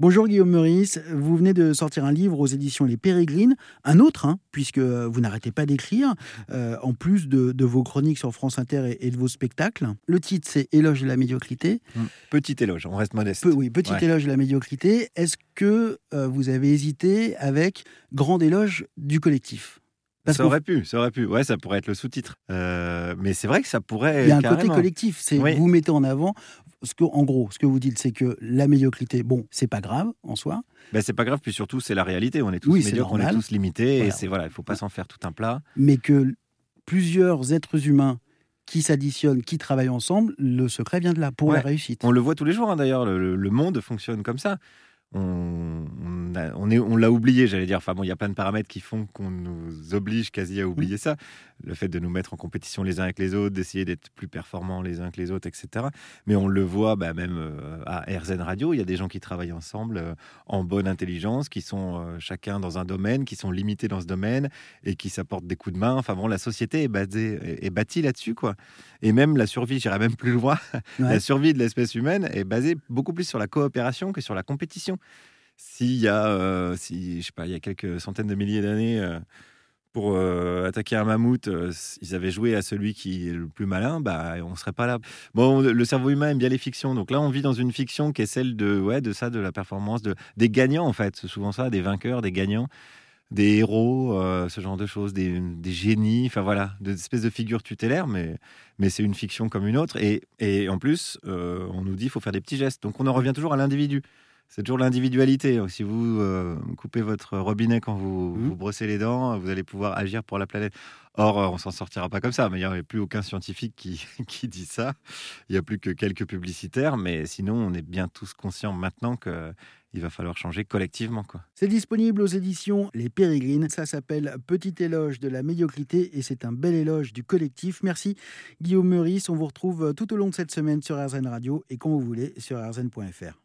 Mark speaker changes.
Speaker 1: Bonjour Guillaume Meurice, vous venez de sortir un livre aux éditions Les Pérégrines, un autre, hein, puisque vous n'arrêtez pas d'écrire, euh, en plus de, vos chroniques sur France Inter et, de vos spectacles. Le titre, c'est Éloge de la médiocrité.
Speaker 2: Mmh. Petit éloge, on reste modeste.
Speaker 1: oui, petit éloge de la médiocrité. Est-ce que euh, vous avez hésité avec Grand éloge du collectif?
Speaker 2: Ça aurait pu, ça aurait pu. Ouais, ça pourrait être le sous-titre. Euh, mais c'est vrai que ça pourrait.
Speaker 1: Il y a un côté collectif. C'est vous mettez en avant ce que, en gros, ce que vous dites, c'est que la médiocrité, bon, c'est pas grave en soi.
Speaker 2: Ben, c'est pas grave, puis surtout, c'est la réalité. On est tous médiocres, on est tous limités, et c'est voilà, il faut pas s'en faire tout un plat.
Speaker 1: Mais que plusieurs êtres humains qui s'additionnent, qui travaillent ensemble, le secret vient de là pour la réussite.
Speaker 2: On le voit tous les jours, hein, d'ailleurs. le, monde fonctionne comme ça on, on, est, on l'a oublié, j'allais dire. Enfin bon, il y a plein de paramètres qui font qu'on nous oblige quasi à oublier ça. Le fait de nous mettre en compétition les uns avec les autres, d'essayer d'être plus performants les uns que les autres, etc. Mais on le voit bah, même euh, à RZN Radio, il y a des gens qui travaillent ensemble euh, en bonne intelligence, qui sont euh, chacun dans un domaine, qui sont limités dans ce domaine et qui s'apportent des coups de main. Enfin bon, la société est, basée, est, bâtie là-dessus, quoi. Et même la survie, j'irais même plus loin, la survie de l'espèce humaine est basée beaucoup plus sur la coopération que sur la compétition. S'il y a, euh, si, je sais pas, il y a quelques centaines de milliers d'années, euh, pour euh, attaquer un mammouth, ils avaient joué à celui qui est le plus malin, bah, on serait pas là. Bon, le cerveau humain aime bien les fictions, donc là, on vit dans une fiction qui est celle de, ouais, de ça, de la performance, de, des gagnants en fait. C'est souvent ça, des vainqueurs, des gagnants des héros, ce genre de choses, des, génies, enfin voilà, des espèces de figures tutélaires, mais, mais c'est une fiction comme une autre. Et, et en plus, on nous dit qu'il faut faire des petits gestes. Donc on en revient toujours à l'individu c'est toujours l'individualité. Si vous euh, coupez votre robinet quand vous, mmh. vous, brossez les dents, vous allez pouvoir agir pour la planète. Or, euh, on s'en sortira pas comme ça. Mais il n'y a plus aucun scientifique qui, qui dit ça. Il n'y a plus que quelques publicitaires. Mais sinon, on est bien tous conscients maintenant que il va falloir changer collectivement.
Speaker 1: C'est disponible aux éditions Les Pérégrines. Ça s'appelle Petit éloge de la médiocrité et c'est un bel éloge du collectif. Merci Guillaume Meurice. On vous retrouve tout au long de cette semaine sur RZN Radio et quand vous voulez sur rzn.fr.